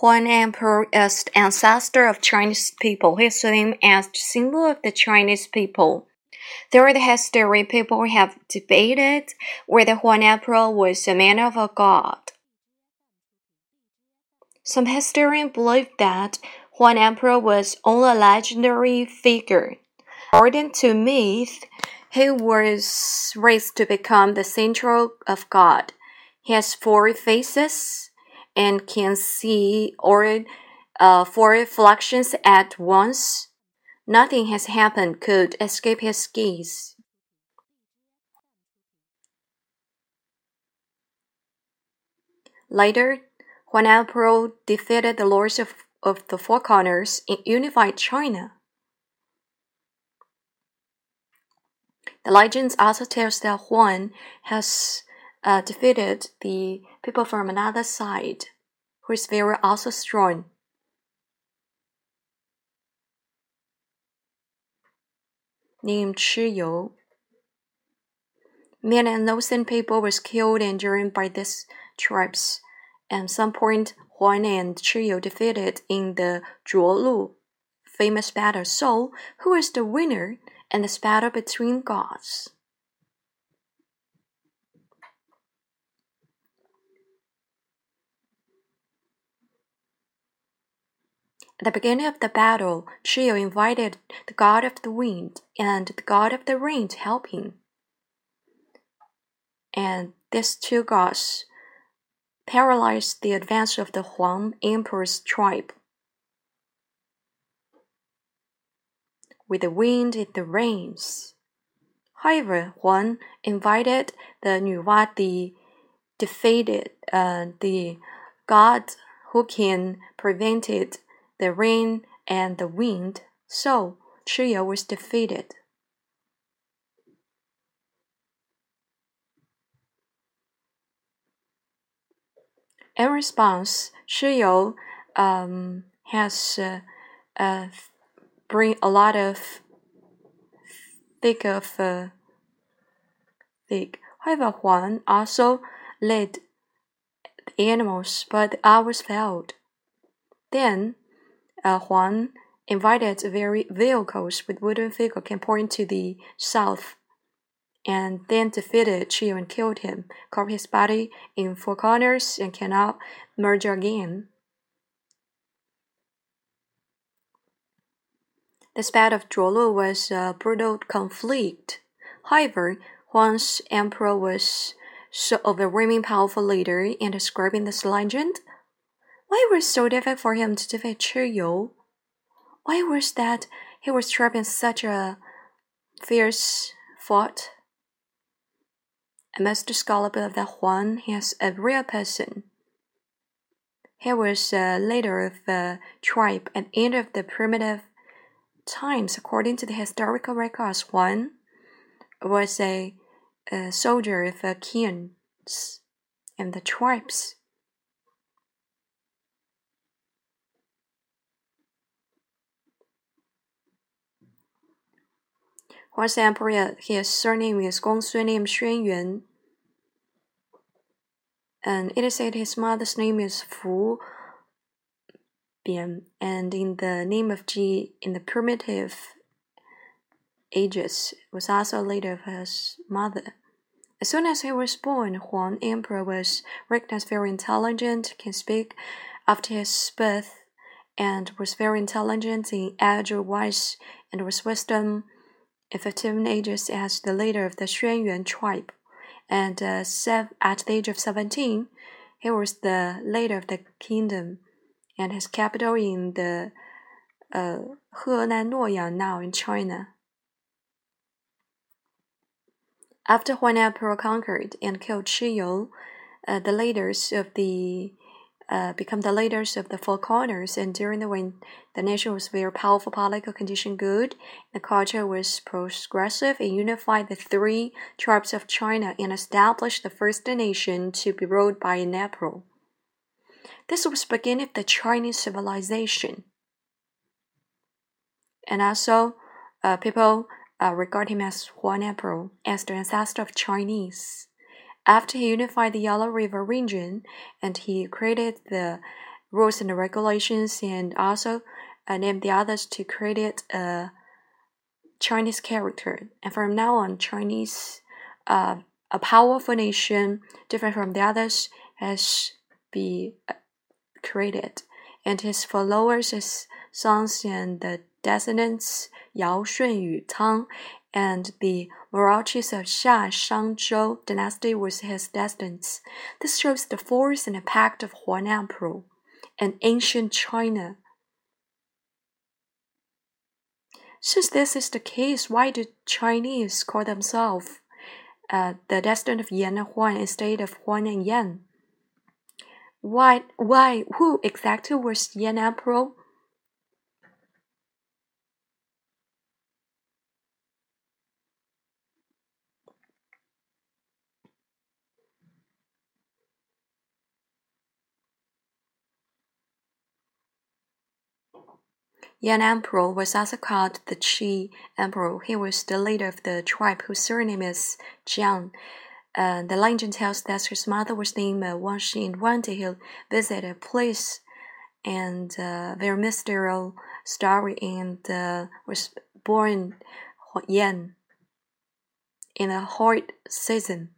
Huan Emperor is the ancestor of Chinese people. His name as the symbol of the Chinese people. Throughout the history, people have debated whether Huan Emperor was a man of a god. Some historians believe that Huan Emperor was only a legendary figure. According to myth, he was raised to become the central of God. He has four faces and can see or uh, four reflections at once. Nothing has happened could escape his gaze. Later, Huan Emperor defeated the lords of, of the Four Corners and unified China. The legends also tells that Huan has uh, defeated the people from another side, who is very also strong. Named Chiyou. Many innocent people was killed and injured by these tribes. At some point, Huan and Chiyou defeated in the Zhuolu famous battle. So, who is the winner in this battle between gods? At the beginning of the battle, Chiyou invited the god of the wind and the god of the rain to help him. And these two gods paralyzed the advance of the Huan Emperor's tribe. With the wind the rains. However, Huan invited the Nuwa, the defeated uh, the god who can prevent it the rain and the wind, so Chiyou was defeated. In response, Chiyou um, has uh, uh, bring a lot of thick of uh, thick. However, Huan also led the animals, but the others failed. Then uh, Huan invited very vehicles with wooden figure can point to the south, and then defeated Chiyou and killed him, carved his body in four corners, and cannot merge again. The spat of Zhuolu was a brutal conflict. However, Huan's emperor was so overwhelming powerful leader and describing this legend why was it so difficult for him to defeat Chiyou? Why was that he was trapped in such a fierce fight? A master scholar believed that Huan is a real person. He was a leader of a tribe at the end of the primitive times. According to the historical records, Huan was a, a soldier of the kings and the tribes. For example, his surname is Gongsun name Xuan Yuan. And it is said his mother's name is Fu Bian, and in the name of Ji in the primitive ages was also a leader of his mother. As soon as he was born, Huan Emperor was recognized very intelligent, can speak after his birth, and was very intelligent in agile, wise, and with wisdom at 15 ages as the leader of the Xuanyuan tribe, and uh, at the age of 17, he was the leader of the kingdom, and his capital in the uh, Henan Luoyang now in China. After Huan Emperor conquered and killed Chiyou, uh, the leaders of the uh, become the leaders of the four corners. And during the when the nation was very powerful, political condition good, the culture was progressive and unified the three tribes of China and established the first nation to be ruled by an emperor. This was beginning of the Chinese civilization. And also, uh, people uh, regard him as Huan Emperor, as the ancestor of Chinese after he unified the Yellow River region and he created the rules and regulations, and also uh, named the others to create a Chinese character. And from now on, Chinese, uh, a powerful nation, different from the others, has been uh, created. And his followers, his sons and the descendants, Yao Shun Yu Tang, and the Marachis of Xia Shangzhou dynasty was his descendants. This shows the force and impact of Huan Emperor and ancient China. Since this is the case, why do Chinese call themselves uh, the descendant of Yan and Huan instead of Huan and Yan? Why, why, who exactly was Yan Emperor? Yan Emperor was also called the Qi Emperor. He was the leader of the tribe whose surname is Jiang. Uh, the legend tells that his mother was named uh, Wang Xin. One day he visited a place and uh, very mysterious story and uh, was born Yan in a hot season.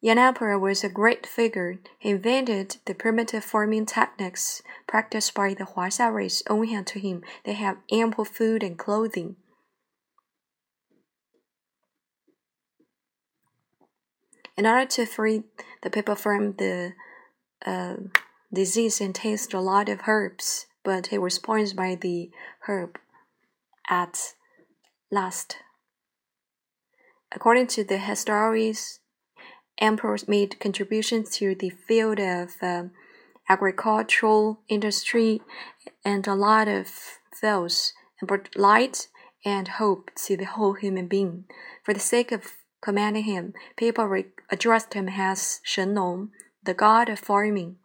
Yan Emperor was a great figure. He invented the primitive farming techniques practiced by the Huaxia race. Owing to him, they have ample food and clothing. In order to free the people from the uh, disease and taste a lot of herbs, but he was poisoned by the herb at last. According to the historians, emperors made contributions to the field of um, agricultural industry and a lot of and brought light and hope to the whole human being. For the sake of commanding him, people addressed him as Shen Nong, the god of farming,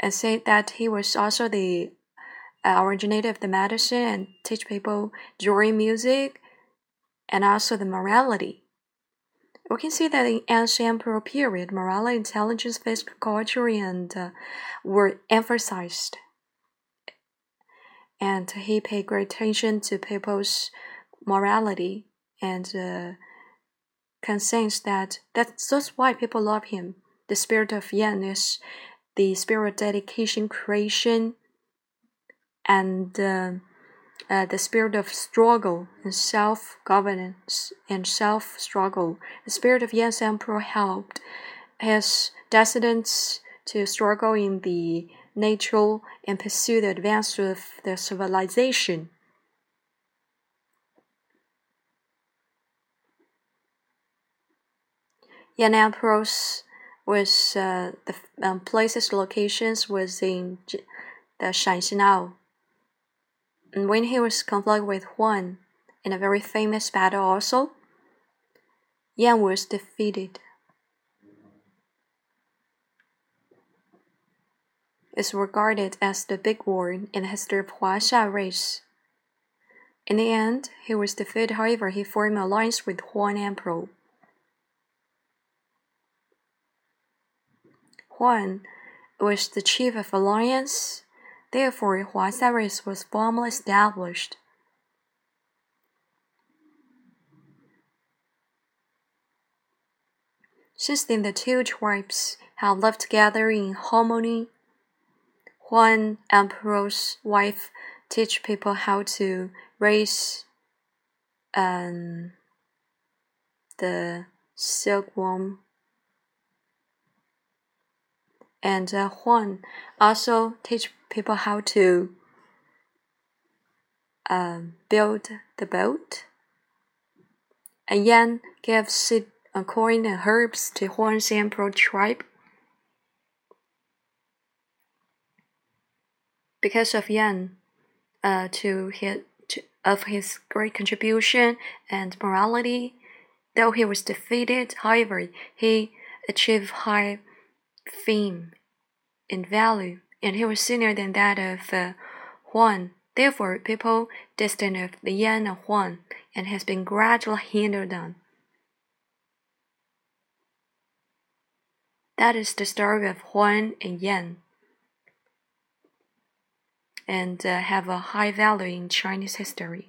and said that he was also the uh, originator of the medicine and teach people drawing music and also the morality. We can see that in ancient emperor period, morality, intelligence, physical culture, and uh, were emphasized. And he paid great attention to people's morality and uh, conscience that that's, that's why people love him. The spirit of Yan is the spirit of dedication, creation, and uh, uh, the spirit of struggle and self governance and self struggle. The spirit of Yan Emperor helped his descendants to struggle in the natural and pursue the advance of the civilization. Yan Emperor's was uh, the um, places locations was in the Shanxinao and when he was conflict with Huan in a very famous battle also, Yan was defeated. Is regarded as the big war in the history of Huaxia race. In the end, he was defeated, however, he formed an alliance with Huan Emperor. Huan was the chief of alliance Therefore, Huaxia race was formally established. Since then, the two tribes have lived together in harmony. Huan Emperor's wife teach people how to raise um, the silkworm and uh, Huan also teach people how to um, build the boat. And Yan gave seed, uh, and herbs to Huan's emperor tribe. Because of Yan, uh, to his to, of his great contribution and morality, though he was defeated, however, he achieved high fame and value, and he was senior than that of uh, Huan. Therefore, people distant of the Yan and Huan, and has been gradually hindered on. That is the story of Huan and Yan, and uh, have a high value in Chinese history.